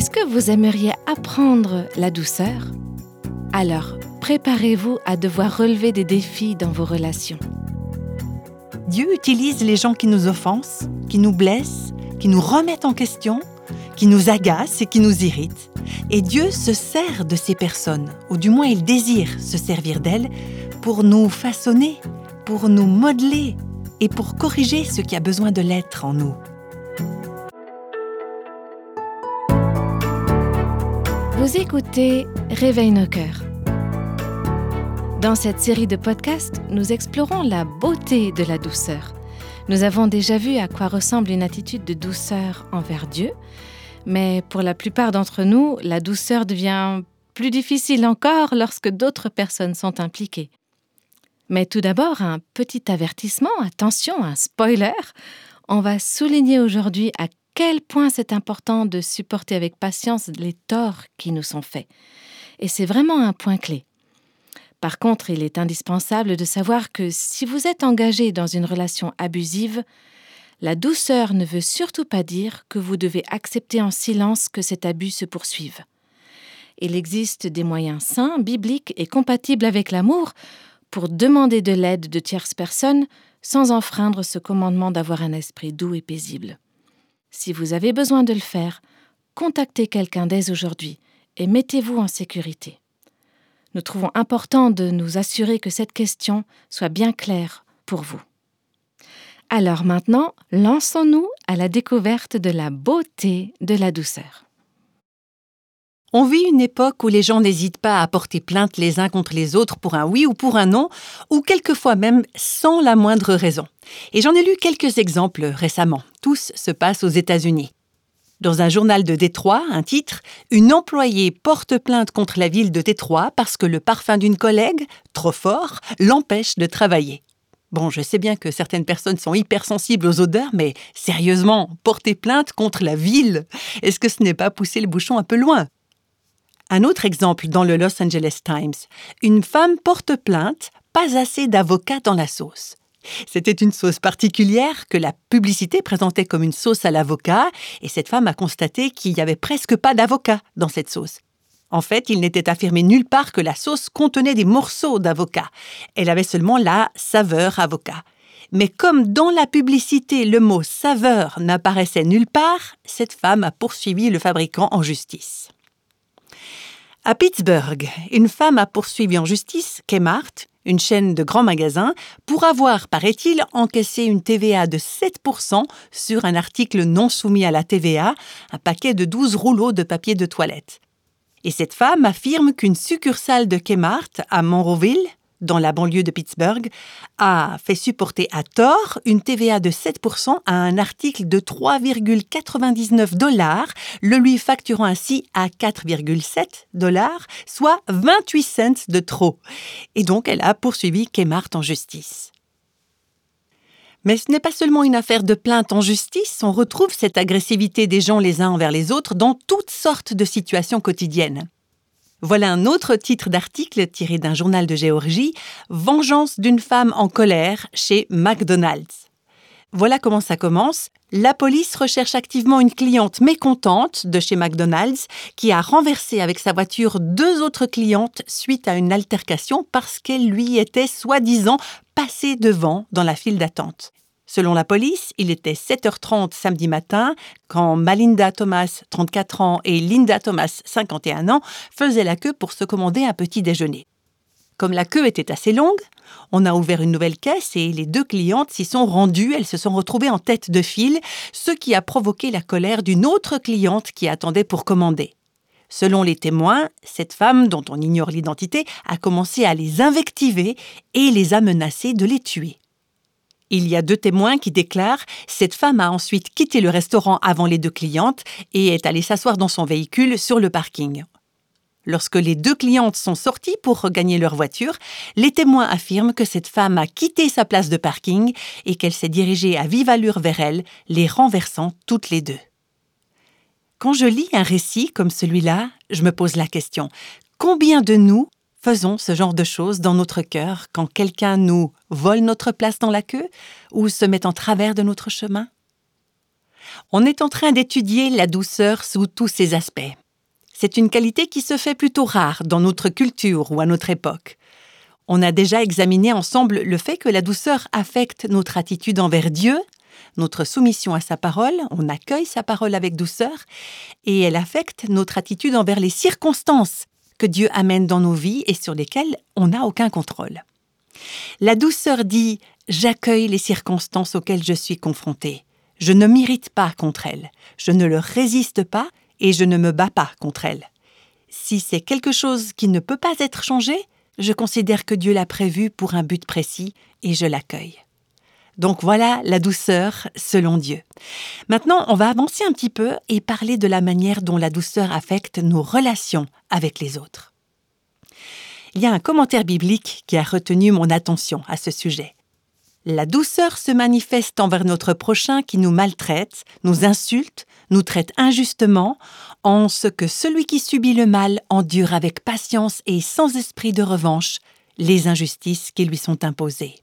Est-ce que vous aimeriez apprendre la douceur? Alors, préparez-vous à devoir relever des défis dans vos relations. Dieu utilise les gens qui nous offensent, qui nous blessent, qui nous remettent en question, qui nous agacent et qui nous irritent. Et Dieu se sert de ces personnes, ou du moins il désire se servir d'elles, pour nous façonner, pour nous modeler et pour corriger ce qui a besoin de l'être en nous. Vous écoutez Réveille nos cœurs. Dans cette série de podcasts, nous explorons la beauté de la douceur. Nous avons déjà vu à quoi ressemble une attitude de douceur envers Dieu, mais pour la plupart d'entre nous, la douceur devient plus difficile encore lorsque d'autres personnes sont impliquées. Mais tout d'abord, un petit avertissement, attention, un spoiler. On va souligner aujourd'hui à quel point c'est important de supporter avec patience les torts qui nous sont faits. Et c'est vraiment un point clé. Par contre, il est indispensable de savoir que si vous êtes engagé dans une relation abusive, la douceur ne veut surtout pas dire que vous devez accepter en silence que cet abus se poursuive. Il existe des moyens sains, bibliques et compatibles avec l'amour pour demander de l'aide de tierces personnes sans enfreindre ce commandement d'avoir un esprit doux et paisible. Si vous avez besoin de le faire, contactez quelqu'un dès aujourd'hui et mettez-vous en sécurité. Nous trouvons important de nous assurer que cette question soit bien claire pour vous. Alors maintenant, lançons-nous à la découverte de la beauté de la douceur. On vit une époque où les gens n'hésitent pas à porter plainte les uns contre les autres pour un oui ou pour un non, ou quelquefois même sans la moindre raison. Et j'en ai lu quelques exemples récemment. Tous se passent aux États-Unis. Dans un journal de Détroit, un titre Une employée porte plainte contre la ville de Détroit parce que le parfum d'une collègue, trop fort, l'empêche de travailler. Bon, je sais bien que certaines personnes sont hypersensibles aux odeurs, mais sérieusement, porter plainte contre la ville, est-ce que ce n'est pas pousser le bouchon un peu loin? Un autre exemple dans le Los Angeles Times. Une femme porte plainte, pas assez d'avocats dans la sauce. C'était une sauce particulière que la publicité présentait comme une sauce à l'avocat, et cette femme a constaté qu'il n'y avait presque pas d'avocat dans cette sauce. En fait, il n'était affirmé nulle part que la sauce contenait des morceaux d'avocat. Elle avait seulement la saveur avocat. Mais comme dans la publicité le mot saveur n'apparaissait nulle part, cette femme a poursuivi le fabricant en justice. À Pittsburgh, une femme a poursuivi en justice Kmart, une chaîne de grands magasins, pour avoir, paraît-il, encaissé une TVA de 7% sur un article non soumis à la TVA, un paquet de 12 rouleaux de papier de toilette. Et cette femme affirme qu'une succursale de Kmart à Monroeville, dans la banlieue de Pittsburgh, a fait supporter à tort une TVA de 7% à un article de 3,99 dollars, le lui facturant ainsi à 4,7 dollars, soit 28 cents de trop. Et donc elle a poursuivi Kmart en justice. Mais ce n'est pas seulement une affaire de plainte en justice, on retrouve cette agressivité des gens les uns envers les autres dans toutes sortes de situations quotidiennes. Voilà un autre titre d'article tiré d'un journal de Géorgie, Vengeance d'une femme en colère chez McDonald's. Voilà comment ça commence. La police recherche activement une cliente mécontente de chez McDonald's qui a renversé avec sa voiture deux autres clientes suite à une altercation parce qu'elle lui était soi-disant passée devant dans la file d'attente. Selon la police, il était 7h30 samedi matin quand Malinda Thomas, 34 ans, et Linda Thomas, 51 ans, faisaient la queue pour se commander un petit déjeuner. Comme la queue était assez longue, on a ouvert une nouvelle caisse et les deux clientes s'y sont rendues. Elles se sont retrouvées en tête de file, ce qui a provoqué la colère d'une autre cliente qui attendait pour commander. Selon les témoins, cette femme, dont on ignore l'identité, a commencé à les invectiver et les a menacées de les tuer. Il y a deux témoins qui déclarent Cette femme a ensuite quitté le restaurant avant les deux clientes et est allée s'asseoir dans son véhicule sur le parking. Lorsque les deux clientes sont sorties pour regagner leur voiture, les témoins affirment que cette femme a quitté sa place de parking et qu'elle s'est dirigée à vive allure vers elles, les renversant toutes les deux. Quand je lis un récit comme celui-là, je me pose la question combien de nous Faisons ce genre de choses dans notre cœur quand quelqu'un nous vole notre place dans la queue ou se met en travers de notre chemin? On est en train d'étudier la douceur sous tous ses aspects. C'est une qualité qui se fait plutôt rare dans notre culture ou à notre époque. On a déjà examiné ensemble le fait que la douceur affecte notre attitude envers Dieu, notre soumission à sa parole, on accueille sa parole avec douceur, et elle affecte notre attitude envers les circonstances que Dieu amène dans nos vies et sur lesquelles on n'a aucun contrôle. La douceur dit ⁇ J'accueille les circonstances auxquelles je suis confronté. Je ne m'irrite pas contre elles, je ne leur résiste pas et je ne me bats pas contre elles. Si c'est quelque chose qui ne peut pas être changé, je considère que Dieu l'a prévu pour un but précis et je l'accueille. Donc voilà la douceur selon Dieu. Maintenant, on va avancer un petit peu et parler de la manière dont la douceur affecte nos relations avec les autres. Il y a un commentaire biblique qui a retenu mon attention à ce sujet. La douceur se manifeste envers notre prochain qui nous maltraite, nous insulte, nous traite injustement, en ce que celui qui subit le mal endure avec patience et sans esprit de revanche les injustices qui lui sont imposées.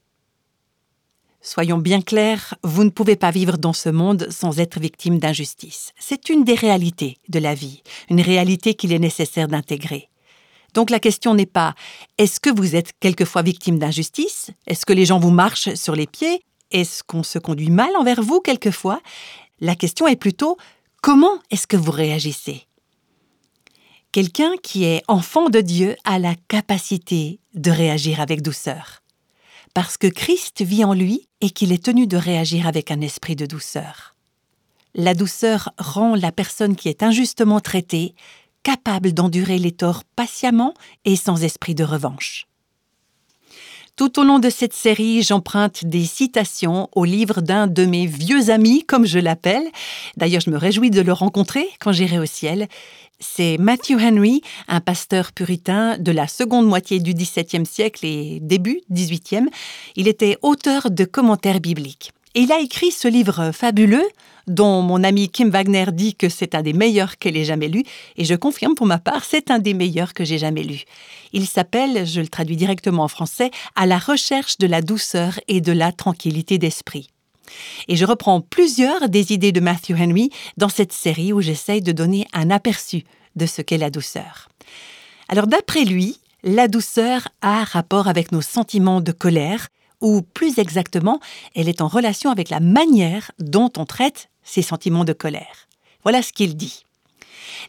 Soyons bien clairs, vous ne pouvez pas vivre dans ce monde sans être victime d'injustice. C'est une des réalités de la vie, une réalité qu'il est nécessaire d'intégrer. Donc la question n'est pas est-ce que vous êtes quelquefois victime d'injustice? Est-ce que les gens vous marchent sur les pieds? Est-ce qu'on se conduit mal envers vous quelquefois? La question est plutôt comment est-ce que vous réagissez? Quelqu'un qui est enfant de Dieu a la capacité de réagir avec douceur. Parce que Christ vit en lui et qu'il est tenu de réagir avec un esprit de douceur. La douceur rend la personne qui est injustement traitée capable d'endurer les torts patiemment et sans esprit de revanche. Tout au long de cette série, j'emprunte des citations au livre d'un de mes vieux amis, comme je l'appelle. D'ailleurs, je me réjouis de le rencontrer quand j'irai au ciel. C'est Matthew Henry, un pasteur puritain de la seconde moitié du XVIIe siècle et début XVIIIe. Il était auteur de commentaires bibliques. Et il a écrit ce livre fabuleux, dont mon ami Kim Wagner dit que c'est un des meilleurs qu'elle ait jamais lu, et je confirme pour ma part, c'est un des meilleurs que j'ai jamais lu. Il s'appelle, je le traduis directement en français, À la recherche de la douceur et de la tranquillité d'esprit. Et je reprends plusieurs des idées de Matthew Henry dans cette série où j'essaye de donner un aperçu de ce qu'est la douceur. Alors d'après lui, la douceur a rapport avec nos sentiments de colère, ou plus exactement, elle est en relation avec la manière dont on traite ces sentiments de colère. Voilà ce qu'il dit.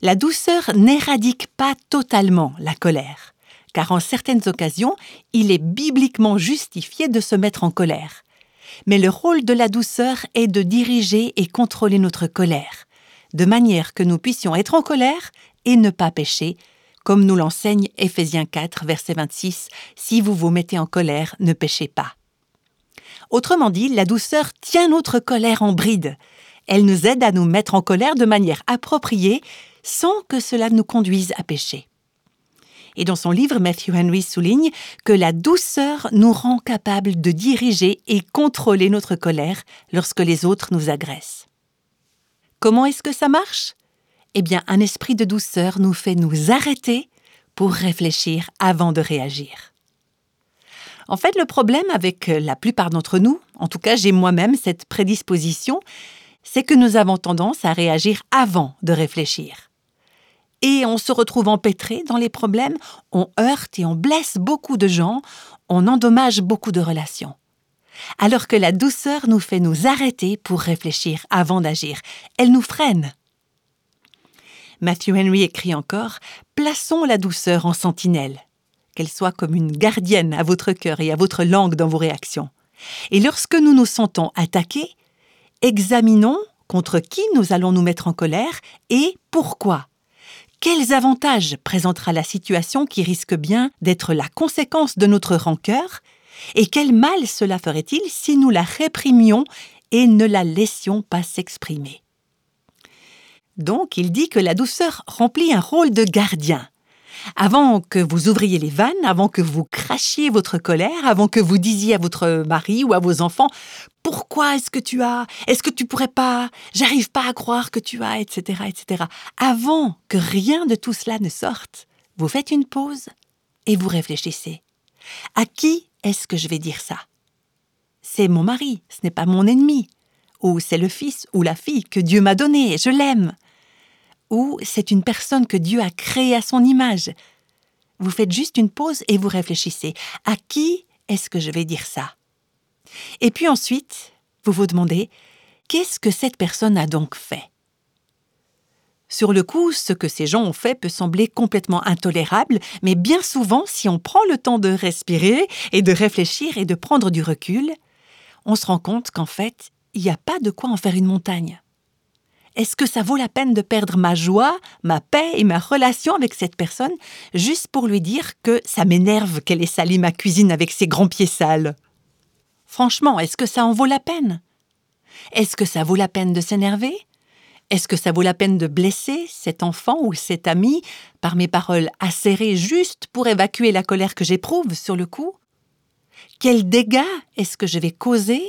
La douceur n'éradique pas totalement la colère, car en certaines occasions, il est bibliquement justifié de se mettre en colère. Mais le rôle de la douceur est de diriger et contrôler notre colère, de manière que nous puissions être en colère et ne pas pécher, comme nous l'enseigne Éphésiens 4, verset 26, Si vous vous mettez en colère, ne péchez pas. Autrement dit, la douceur tient notre colère en bride, elle nous aide à nous mettre en colère de manière appropriée sans que cela nous conduise à pécher. Et dans son livre, Matthew Henry souligne que la douceur nous rend capables de diriger et contrôler notre colère lorsque les autres nous agressent. Comment est-ce que ça marche? Eh bien, un esprit de douceur nous fait nous arrêter pour réfléchir avant de réagir. En fait, le problème avec la plupart d'entre nous, en tout cas j'ai moi-même cette prédisposition, c'est que nous avons tendance à réagir avant de réfléchir. Et on se retrouve empêtré dans les problèmes, on heurte et on blesse beaucoup de gens, on endommage beaucoup de relations. Alors que la douceur nous fait nous arrêter pour réfléchir avant d'agir, elle nous freine. Matthew Henry écrit encore Plaçons la douceur en sentinelle, qu'elle soit comme une gardienne à votre cœur et à votre langue dans vos réactions. Et lorsque nous nous sentons attaqués, Examinons contre qui nous allons nous mettre en colère et pourquoi. Quels avantages présentera la situation qui risque bien d'être la conséquence de notre rancœur et quel mal cela ferait-il si nous la réprimions et ne la laissions pas s'exprimer? Donc il dit que la douceur remplit un rôle de gardien. Avant que vous ouvriez les vannes, avant que vous crachiez votre colère, avant que vous disiez à votre mari ou à vos enfants Pourquoi est-ce que tu as Est-ce que tu pourrais pas J'arrive pas à croire que tu as, etc., etc. Avant que rien de tout cela ne sorte, vous faites une pause et vous réfléchissez. À qui est-ce que je vais dire ça? C'est mon mari, ce n'est pas mon ennemi. ou c'est le fils ou la fille que Dieu m'a donné et je l'aime, ou c'est une personne que Dieu a créée à son image. Vous faites juste une pause et vous réfléchissez. À qui est-ce que je vais dire ça? Et puis ensuite, vous vous demandez, qu'est-ce que cette personne a donc fait? Sur le coup, ce que ces gens ont fait peut sembler complètement intolérable, mais bien souvent, si on prend le temps de respirer et de réfléchir et de prendre du recul, on se rend compte qu'en fait, il n'y a pas de quoi en faire une montagne. Est-ce que ça vaut la peine de perdre ma joie, ma paix et ma relation avec cette personne juste pour lui dire que ça m'énerve qu'elle ait sali ma cuisine avec ses grands pieds sales? Franchement, est-ce que ça en vaut la peine? Est-ce que ça vaut la peine de s'énerver? Est-ce que ça vaut la peine de blesser cet enfant ou cet ami par mes paroles acérées juste pour évacuer la colère que j'éprouve sur le coup? Quels dégâts est-ce que je vais causer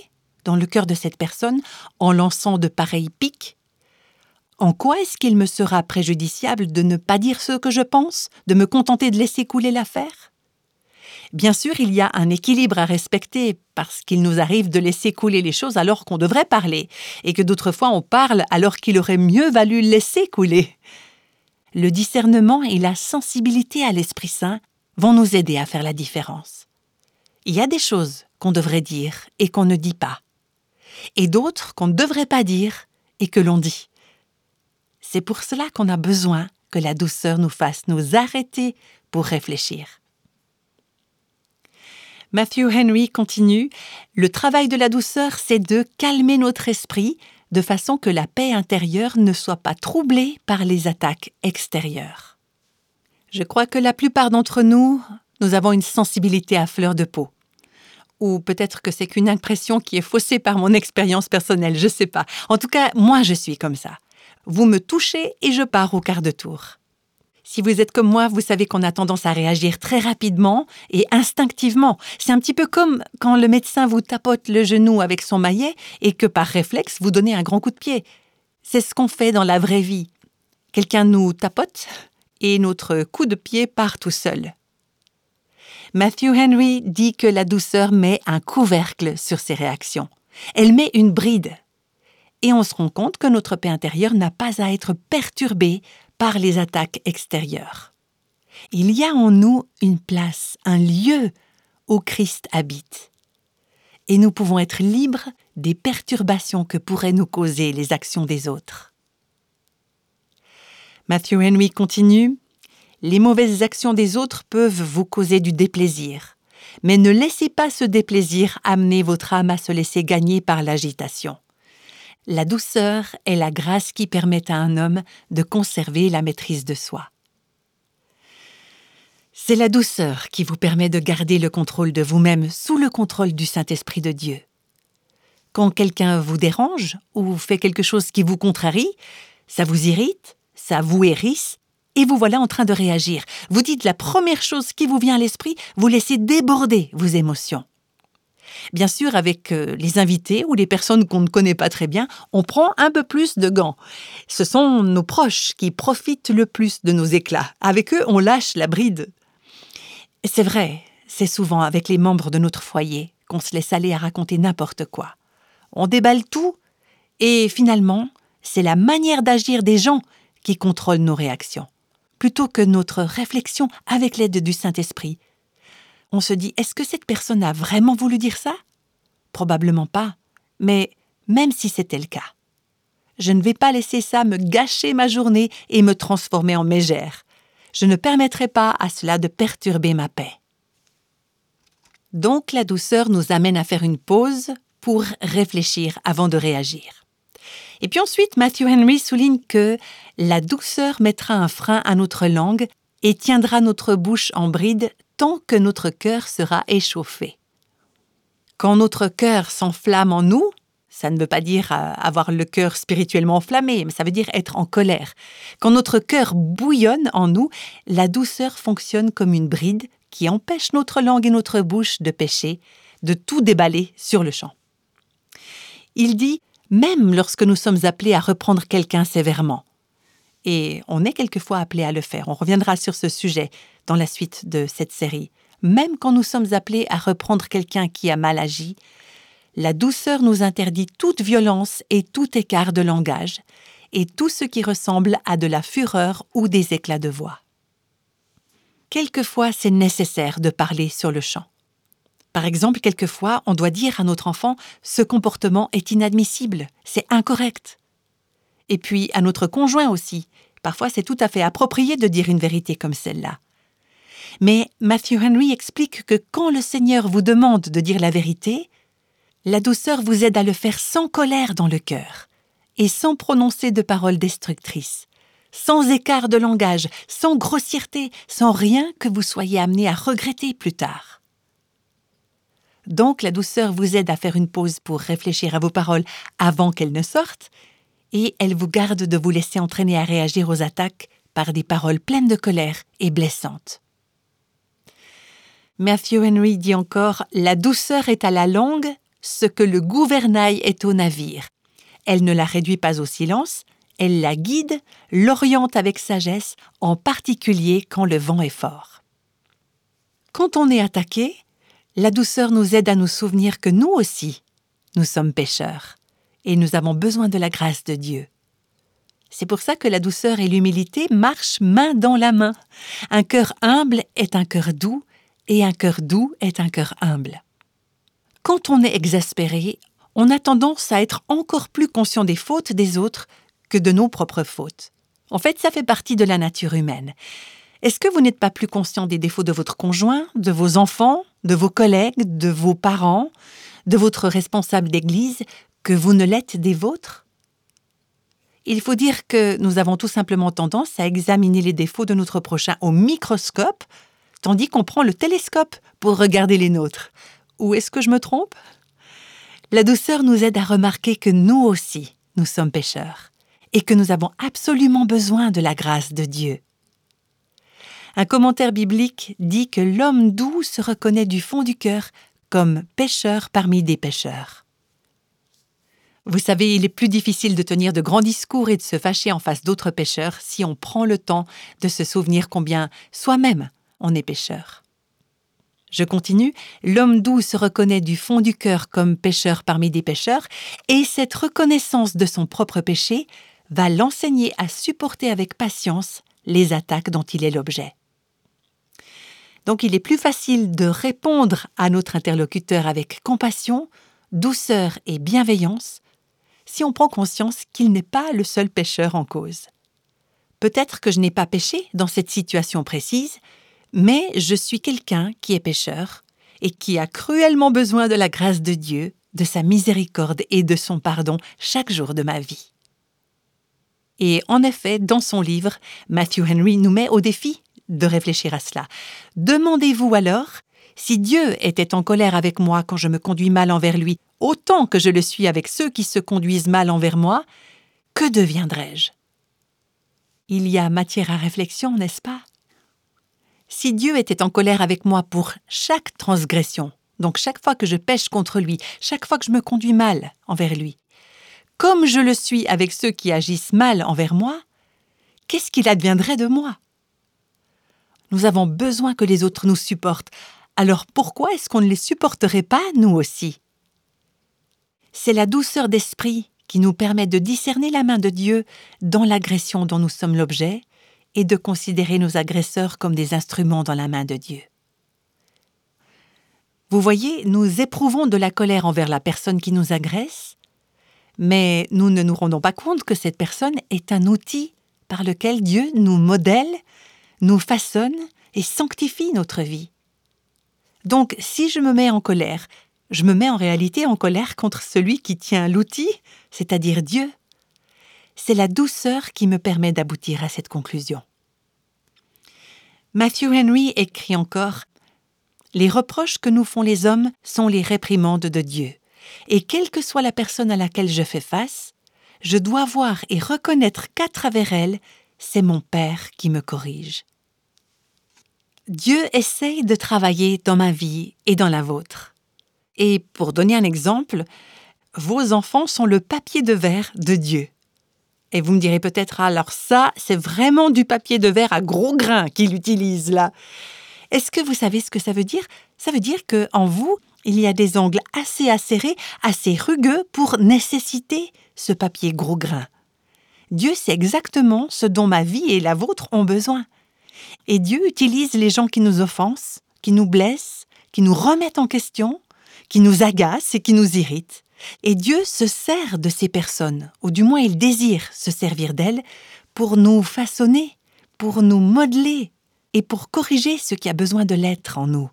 dans le cœur de cette personne en lançant de pareils pics En quoi est-ce qu'il me sera préjudiciable de ne pas dire ce que je pense, de me contenter de laisser couler l'affaire? Bien sûr, il y a un équilibre à respecter parce qu'il nous arrive de laisser couler les choses alors qu'on devrait parler, et que d'autres fois on parle alors qu'il aurait mieux valu laisser couler. Le discernement et la sensibilité à l'Esprit Saint vont nous aider à faire la différence. Il y a des choses qu'on devrait dire et qu'on ne dit pas, et d'autres qu'on ne devrait pas dire et que l'on dit. C'est pour cela qu'on a besoin que la douceur nous fasse nous arrêter pour réfléchir. Matthew Henry continue Le travail de la douceur, c'est de calmer notre esprit de façon que la paix intérieure ne soit pas troublée par les attaques extérieures. Je crois que la plupart d'entre nous, nous avons une sensibilité à fleur de peau. Ou peut-être que c'est qu'une impression qui est faussée par mon expérience personnelle, je ne sais pas. En tout cas, moi je suis comme ça. Vous me touchez et je pars au quart de tour. Si vous êtes comme moi, vous savez qu'on a tendance à réagir très rapidement et instinctivement. C'est un petit peu comme quand le médecin vous tapote le genou avec son maillet et que par réflexe, vous donnez un grand coup de pied. C'est ce qu'on fait dans la vraie vie. Quelqu'un nous tapote et notre coup de pied part tout seul. Matthew Henry dit que la douceur met un couvercle sur ses réactions. Elle met une bride. Et on se rend compte que notre paix intérieure n'a pas à être perturbée par les attaques extérieures. Il y a en nous une place, un lieu où Christ habite. Et nous pouvons être libres des perturbations que pourraient nous causer les actions des autres. Matthew Henry continue Les mauvaises actions des autres peuvent vous causer du déplaisir, mais ne laissez pas ce déplaisir amener votre âme à se laisser gagner par l'agitation. La douceur est la grâce qui permet à un homme de conserver la maîtrise de soi. C'est la douceur qui vous permet de garder le contrôle de vous-même sous le contrôle du Saint-Esprit de Dieu. Quand quelqu'un vous dérange ou fait quelque chose qui vous contrarie, ça vous irrite, ça vous hérisse, et vous voilà en train de réagir. Vous dites la première chose qui vous vient à l'esprit, vous laissez déborder vos émotions. Bien sûr, avec euh, les invités ou les personnes qu'on ne connaît pas très bien, on prend un peu plus de gants. Ce sont nos proches qui profitent le plus de nos éclats. Avec eux, on lâche la bride. C'est vrai, c'est souvent avec les membres de notre foyer qu'on se laisse aller à raconter n'importe quoi. On déballe tout et finalement, c'est la manière d'agir des gens qui contrôle nos réactions, plutôt que notre réflexion avec l'aide du Saint-Esprit on se dit est-ce que cette personne a vraiment voulu dire ça? Probablement pas, mais même si c'était le cas. Je ne vais pas laisser ça me gâcher ma journée et me transformer en mégère. Je ne permettrai pas à cela de perturber ma paix. Donc la douceur nous amène à faire une pause pour réfléchir avant de réagir. Et puis ensuite, Matthew Henry souligne que la douceur mettra un frein à notre langue et tiendra notre bouche en bride tant que notre cœur sera échauffé. Quand notre cœur s'enflamme en nous, ça ne veut pas dire euh, avoir le cœur spirituellement enflammé, mais ça veut dire être en colère. Quand notre cœur bouillonne en nous, la douceur fonctionne comme une bride qui empêche notre langue et notre bouche de pécher, de tout déballer sur le champ. Il dit, même lorsque nous sommes appelés à reprendre quelqu'un sévèrement, et on est quelquefois appelé à le faire. On reviendra sur ce sujet dans la suite de cette série. Même quand nous sommes appelés à reprendre quelqu'un qui a mal agi, la douceur nous interdit toute violence et tout écart de langage, et tout ce qui ressemble à de la fureur ou des éclats de voix. Quelquefois, c'est nécessaire de parler sur le champ. Par exemple, quelquefois, on doit dire à notre enfant ce comportement est inadmissible, c'est incorrect. Et puis à notre conjoint aussi, parfois c'est tout à fait approprié de dire une vérité comme celle-là. Mais Matthew Henry explique que quand le Seigneur vous demande de dire la vérité, la douceur vous aide à le faire sans colère dans le cœur et sans prononcer de paroles destructrices, sans écart de langage, sans grossièreté, sans rien que vous soyez amené à regretter plus tard. Donc la douceur vous aide à faire une pause pour réfléchir à vos paroles avant qu'elles ne sortent, et elle vous garde de vous laisser entraîner à réagir aux attaques par des paroles pleines de colère et blessantes. Matthew Henry dit encore La douceur est à la langue ce que le gouvernail est au navire. Elle ne la réduit pas au silence, elle la guide, l'oriente avec sagesse, en particulier quand le vent est fort. Quand on est attaqué, la douceur nous aide à nous souvenir que nous aussi, nous sommes pécheurs, et nous avons besoin de la grâce de Dieu. C'est pour ça que la douceur et l'humilité marchent main dans la main. Un cœur humble est un cœur doux, et un cœur doux est un cœur humble. Quand on est exaspéré, on a tendance à être encore plus conscient des fautes des autres que de nos propres fautes. En fait, ça fait partie de la nature humaine. Est-ce que vous n'êtes pas plus conscient des défauts de votre conjoint, de vos enfants, de vos collègues, de vos parents, de votre responsable d'église, que vous ne l'êtes des vôtres? Il faut dire que nous avons tout simplement tendance à examiner les défauts de notre prochain au microscope, tandis qu'on prend le télescope pour regarder les nôtres. Ou est-ce que je me trompe? La douceur nous aide à remarquer que nous aussi, nous sommes pécheurs, et que nous avons absolument besoin de la grâce de Dieu. Un commentaire biblique dit que l'homme doux se reconnaît du fond du cœur comme pécheur parmi des pécheurs. Vous savez, il est plus difficile de tenir de grands discours et de se fâcher en face d'autres pécheurs si on prend le temps de se souvenir combien soi-même on est pécheur. Je continue, l'homme doux se reconnaît du fond du cœur comme pécheur parmi des pécheurs, et cette reconnaissance de son propre péché va l'enseigner à supporter avec patience les attaques dont il est l'objet. Donc il est plus facile de répondre à notre interlocuteur avec compassion, douceur et bienveillance si on prend conscience qu'il n'est pas le seul pécheur en cause. Peut-être que je n'ai pas péché dans cette situation précise, mais je suis quelqu'un qui est pécheur et qui a cruellement besoin de la grâce de Dieu, de sa miséricorde et de son pardon chaque jour de ma vie. Et en effet, dans son livre, Matthew Henry nous met au défi de réfléchir à cela. Demandez-vous alors si Dieu était en colère avec moi quand je me conduis mal envers lui, autant que je le suis avec ceux qui se conduisent mal envers moi, que deviendrais-je? Il y a matière à réflexion, n'est-ce pas? Si Dieu était en colère avec moi pour chaque transgression, donc chaque fois que je pêche contre lui, chaque fois que je me conduis mal envers lui, comme je le suis avec ceux qui agissent mal envers moi, qu'est-ce qu'il adviendrait de moi? Nous avons besoin que les autres nous supportent. Alors pourquoi est-ce qu'on ne les supporterait pas, nous aussi? C'est la douceur d'esprit qui nous permet de discerner la main de Dieu dans l'agression dont nous sommes l'objet et de considérer nos agresseurs comme des instruments dans la main de Dieu. Vous voyez, nous éprouvons de la colère envers la personne qui nous agresse, mais nous ne nous rendons pas compte que cette personne est un outil par lequel Dieu nous modèle nous façonne et sanctifie notre vie. Donc si je me mets en colère, je me mets en réalité en colère contre celui qui tient l'outil, c'est-à-dire Dieu. C'est la douceur qui me permet d'aboutir à cette conclusion. Matthew Henry écrit encore Les reproches que nous font les hommes sont les réprimandes de Dieu, et quelle que soit la personne à laquelle je fais face, je dois voir et reconnaître qu'à travers elle, c'est mon Père qui me corrige. Dieu essaye de travailler dans ma vie et dans la vôtre. Et pour donner un exemple, vos enfants sont le papier de verre de Dieu. Et vous me direz peut-être, alors ça, c'est vraiment du papier de verre à gros grains qu'il utilise là. Est-ce que vous savez ce que ça veut dire? Ça veut dire que en vous, il y a des angles assez acérés, assez rugueux pour nécessiter ce papier gros grain. Dieu sait exactement ce dont ma vie et la vôtre ont besoin. Et Dieu utilise les gens qui nous offensent, qui nous blessent, qui nous remettent en question, qui nous agacent et qui nous irritent. Et Dieu se sert de ces personnes, ou du moins il désire se servir d'elles, pour nous façonner, pour nous modeler et pour corriger ce qui a besoin de l'être en nous.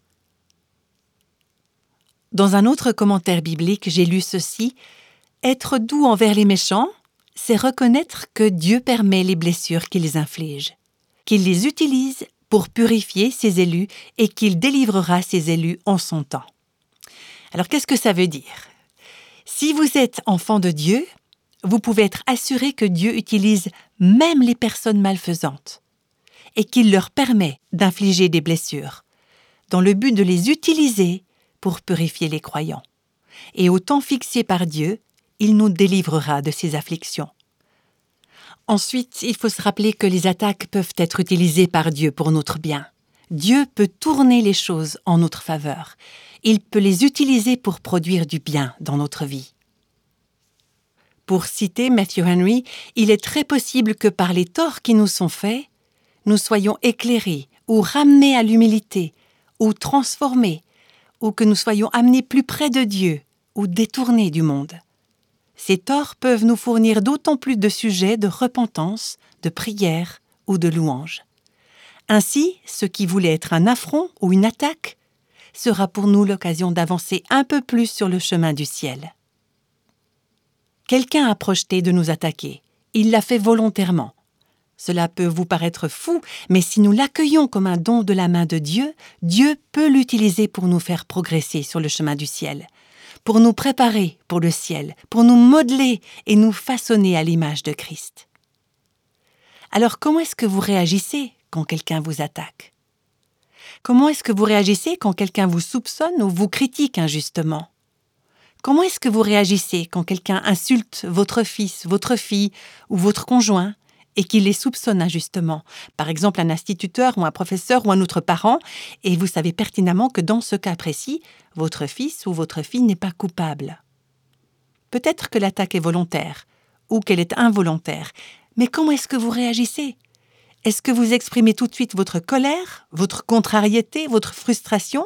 Dans un autre commentaire biblique, j'ai lu ceci Être doux envers les méchants, c'est reconnaître que Dieu permet les blessures qu'ils infligent, qu'il les utilise pour purifier ses élus et qu'il délivrera ses élus en son temps. Alors qu'est-ce que ça veut dire? Si vous êtes enfant de Dieu, vous pouvez être assuré que Dieu utilise même les personnes malfaisantes et qu'il leur permet d'infliger des blessures, dans le but de les utiliser pour purifier les croyants. Et au temps fixé par Dieu, il nous délivrera de ces afflictions. Ensuite, il faut se rappeler que les attaques peuvent être utilisées par Dieu pour notre bien. Dieu peut tourner les choses en notre faveur. Il peut les utiliser pour produire du bien dans notre vie. Pour citer Matthew Henry, il est très possible que par les torts qui nous sont faits, nous soyons éclairés ou ramenés à l'humilité ou transformés ou que nous soyons amenés plus près de Dieu ou détournés du monde. Ces torts peuvent nous fournir d'autant plus de sujets de repentance, de prière ou de louange. Ainsi, ce qui voulait être un affront ou une attaque sera pour nous l'occasion d'avancer un peu plus sur le chemin du ciel. Quelqu'un a projeté de nous attaquer. Il l'a fait volontairement. Cela peut vous paraître fou, mais si nous l'accueillons comme un don de la main de Dieu, Dieu peut l'utiliser pour nous faire progresser sur le chemin du ciel pour nous préparer pour le ciel, pour nous modeler et nous façonner à l'image de Christ. Alors comment est-ce que vous réagissez quand quelqu'un vous attaque? Comment est-ce que vous réagissez quand quelqu'un vous soupçonne ou vous critique injustement? Comment est-ce que vous réagissez quand quelqu'un insulte votre fils, votre fille ou votre conjoint et qu'il les soupçonne injustement, par exemple un instituteur ou un professeur ou un autre parent, et vous savez pertinemment que dans ce cas précis, votre fils ou votre fille n'est pas coupable. Peut-être que l'attaque est volontaire, ou qu'elle est involontaire, mais comment est-ce que vous réagissez? Est-ce que vous exprimez tout de suite votre colère, votre contrariété, votre frustration?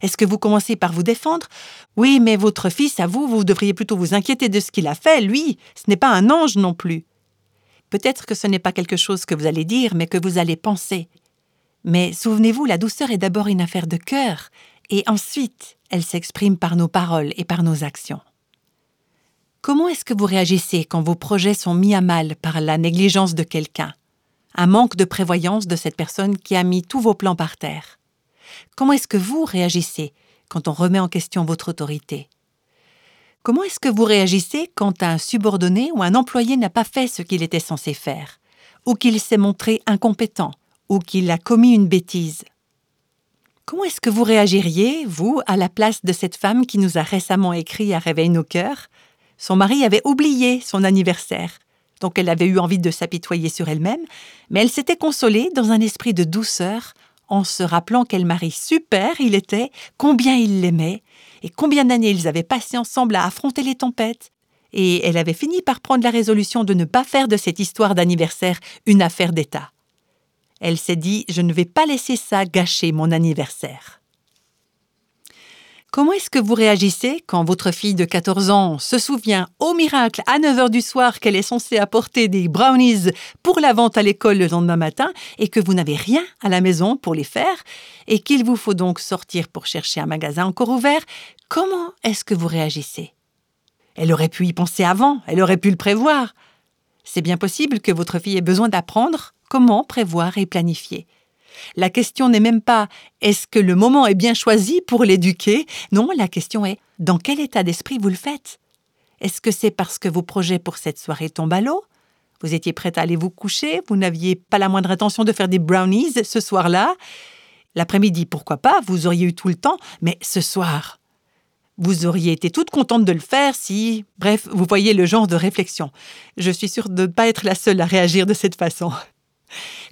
Est-ce que vous commencez par vous défendre? Oui, mais votre fils, à vous, vous devriez plutôt vous inquiéter de ce qu'il a fait, lui, ce n'est pas un ange non plus. Peut-être que ce n'est pas quelque chose que vous allez dire, mais que vous allez penser. Mais souvenez-vous, la douceur est d'abord une affaire de cœur, et ensuite elle s'exprime par nos paroles et par nos actions. Comment est-ce que vous réagissez quand vos projets sont mis à mal par la négligence de quelqu'un, un manque de prévoyance de cette personne qui a mis tous vos plans par terre Comment est-ce que vous réagissez quand on remet en question votre autorité? Comment est-ce que vous réagissez quand un subordonné ou un employé n'a pas fait ce qu'il était censé faire, ou qu'il s'est montré incompétent, ou qu'il a commis une bêtise? Comment est-ce que vous réagiriez, vous, à la place de cette femme qui nous a récemment écrit à Réveil nos cœurs? Son mari avait oublié son anniversaire, donc elle avait eu envie de s'apitoyer sur elle-même, mais elle s'était consolée dans un esprit de douceur en se rappelant quel mari super il était, combien il l'aimait, et combien d'années ils avaient passé ensemble à affronter les tempêtes. Et elle avait fini par prendre la résolution de ne pas faire de cette histoire d'anniversaire une affaire d'État. Elle s'est dit Je ne vais pas laisser ça gâcher mon anniversaire. Comment est-ce que vous réagissez quand votre fille de 14 ans se souvient, au miracle, à 9 h du soir, qu'elle est censée apporter des brownies pour la vente à l'école le lendemain matin et que vous n'avez rien à la maison pour les faire et qu'il vous faut donc sortir pour chercher un magasin encore ouvert Comment est-ce que vous réagissez? Elle aurait pu y penser avant, elle aurait pu le prévoir. C'est bien possible que votre fille ait besoin d'apprendre comment prévoir et planifier. La question n'est même pas est-ce que le moment est bien choisi pour l'éduquer? Non, la question est dans quel état d'esprit vous le faites? Est-ce que c'est parce que vos projets pour cette soirée tombent à l'eau? Vous étiez prête à aller vous coucher Vous n'aviez pas la moindre intention de faire des brownies ce soir-là? L'après-midi, pourquoi pas Vous auriez eu tout le temps, mais ce soir, vous auriez été toute contente de le faire si... Bref, vous voyez le genre de réflexion. Je suis sûre de ne pas être la seule à réagir de cette façon.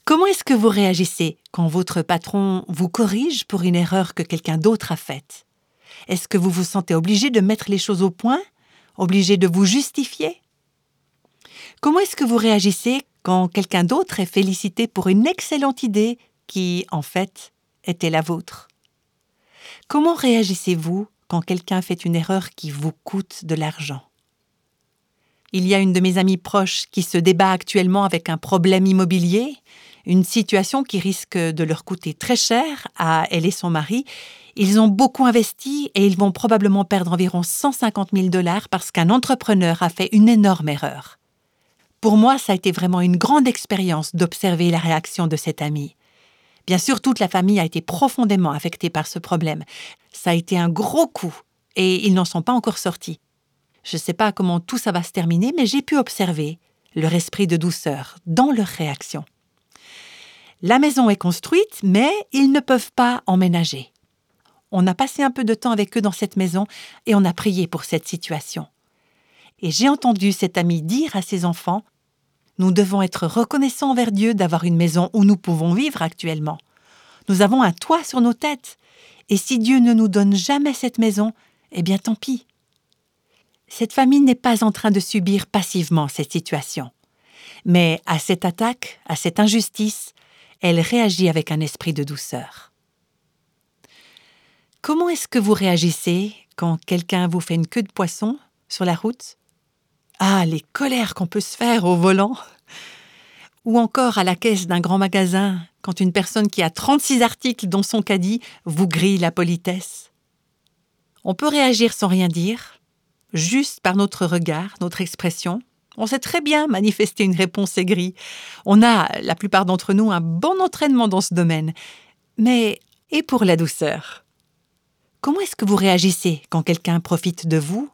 Comment est-ce que vous réagissez quand votre patron vous corrige pour une erreur que quelqu'un d'autre a faite? Est-ce que vous vous sentez obligé de mettre les choses au point? Obligé de vous justifier? Comment est-ce que vous réagissez quand quelqu'un d'autre est félicité pour une excellente idée qui, en fait, était la vôtre? Comment réagissez-vous quand quelqu'un fait une erreur qui vous coûte de l'argent? Il y a une de mes amies proches qui se débat actuellement avec un problème immobilier, une situation qui risque de leur coûter très cher à elle et son mari. Ils ont beaucoup investi et ils vont probablement perdre environ 150 000 dollars parce qu'un entrepreneur a fait une énorme erreur. Pour moi, ça a été vraiment une grande expérience d'observer la réaction de cette amie. Bien sûr, toute la famille a été profondément affectée par ce problème. Ça a été un gros coup et ils n'en sont pas encore sortis. Je ne sais pas comment tout ça va se terminer, mais j'ai pu observer leur esprit de douceur dans leur réaction. La maison est construite, mais ils ne peuvent pas emménager. On a passé un peu de temps avec eux dans cette maison et on a prié pour cette situation. Et j'ai entendu cet ami dire à ses enfants Nous devons être reconnaissants envers Dieu d'avoir une maison où nous pouvons vivre actuellement. Nous avons un toit sur nos têtes. Et si Dieu ne nous donne jamais cette maison, eh bien tant pis. Cette famille n'est pas en train de subir passivement cette situation. Mais à cette attaque, à cette injustice, elle réagit avec un esprit de douceur. Comment est-ce que vous réagissez quand quelqu'un vous fait une queue de poisson sur la route? Ah, les colères qu'on peut se faire au volant Ou encore à la caisse d'un grand magasin quand une personne qui a 36 articles dans son caddie vous grille la politesse On peut réagir sans rien dire, juste par notre regard, notre expression, on sait très bien manifester une réponse aigrie. On a, la plupart d'entre nous, un bon entraînement dans ce domaine. Mais et pour la douceur Comment est-ce que vous réagissez quand quelqu'un profite de vous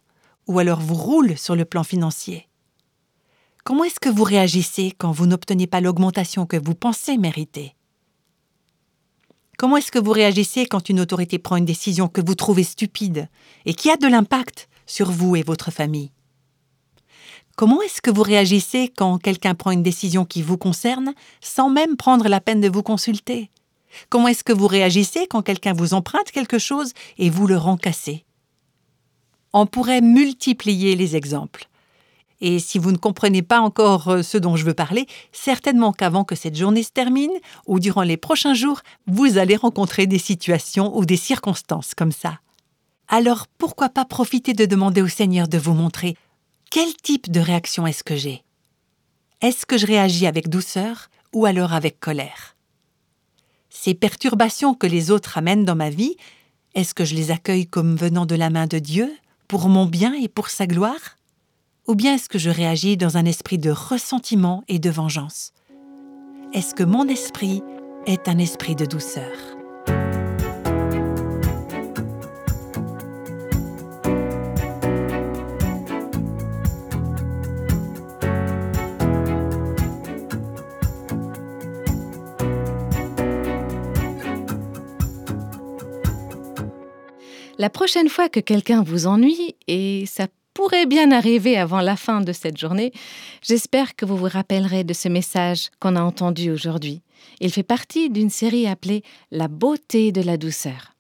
ou alors vous roule sur le plan financier? Comment est-ce que vous réagissez quand vous n'obtenez pas l'augmentation que vous pensez mériter? Comment est-ce que vous réagissez quand une autorité prend une décision que vous trouvez stupide et qui a de l'impact sur vous et votre famille Comment est-ce que vous réagissez quand quelqu'un prend une décision qui vous concerne sans même prendre la peine de vous consulter? Comment est-ce que vous réagissez quand quelqu'un vous emprunte quelque chose et vous le rencassez On pourrait multiplier les exemples. Et si vous ne comprenez pas encore euh, ce dont je veux parler, certainement qu'avant que cette journée se termine, ou durant les prochains jours, vous allez rencontrer des situations ou des circonstances comme ça. Alors pourquoi pas profiter de demander au Seigneur de vous montrer quel type de réaction est-ce que j'ai? Est-ce que je réagis avec douceur ou alors avec colère? Ces perturbations que les autres amènent dans ma vie, est-ce que je les accueille comme venant de la main de Dieu, pour mon bien et pour sa gloire? Ou bien est-ce que je réagis dans un esprit de ressentiment et de vengeance? Est-ce que mon esprit est un esprit de douceur? La prochaine fois que quelqu'un vous ennuie, et ça pourrait bien arriver avant la fin de cette journée, j'espère que vous vous rappellerez de ce message qu'on a entendu aujourd'hui. Il fait partie d'une série appelée La beauté de la douceur.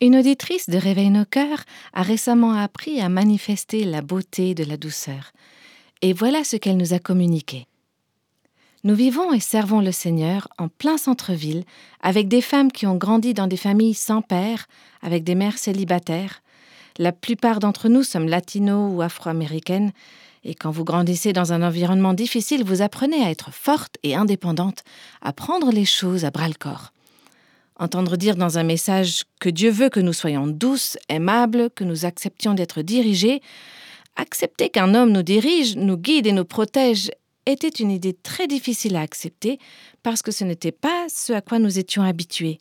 Une auditrice de Réveil nos cœurs a récemment appris à manifester la beauté de la douceur. Et voilà ce qu'elle nous a communiqué. Nous vivons et servons le Seigneur en plein centre-ville, avec des femmes qui ont grandi dans des familles sans père, avec des mères célibataires. La plupart d'entre nous sommes latinos ou afro-américaines, et quand vous grandissez dans un environnement difficile, vous apprenez à être forte et indépendante, à prendre les choses à bras-le-corps. Entendre dire dans un message que Dieu veut que nous soyons douces, aimables, que nous acceptions d'être dirigés, accepter qu'un homme nous dirige, nous guide et nous protège était une idée très difficile à accepter parce que ce n'était pas ce à quoi nous étions habitués.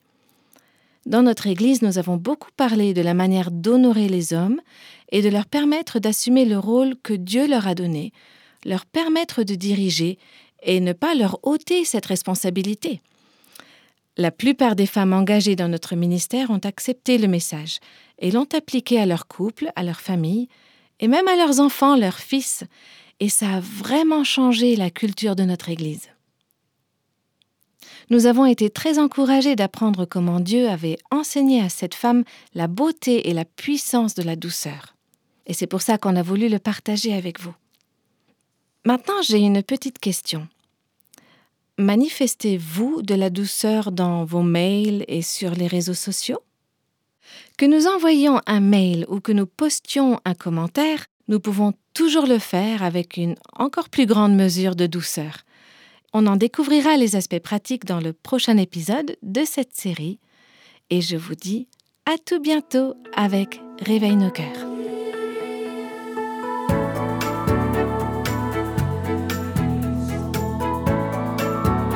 Dans notre Église, nous avons beaucoup parlé de la manière d'honorer les hommes et de leur permettre d'assumer le rôle que Dieu leur a donné, leur permettre de diriger et ne pas leur ôter cette responsabilité. La plupart des femmes engagées dans notre ministère ont accepté le message et l'ont appliqué à leur couple, à leur famille, et même à leurs enfants, leurs fils, et ça a vraiment changé la culture de notre Église. Nous avons été très encouragés d'apprendre comment Dieu avait enseigné à cette femme la beauté et la puissance de la douceur. Et c'est pour ça qu'on a voulu le partager avec vous. Maintenant, j'ai une petite question. Manifestez-vous de la douceur dans vos mails et sur les réseaux sociaux? Que nous envoyions un mail ou que nous postions un commentaire, nous pouvons toujours le faire avec une encore plus grande mesure de douceur. On en découvrira les aspects pratiques dans le prochain épisode de cette série. Et je vous dis à tout bientôt avec Réveille nos cœurs.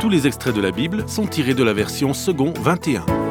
Tous les extraits de la Bible sont tirés de la version second 21.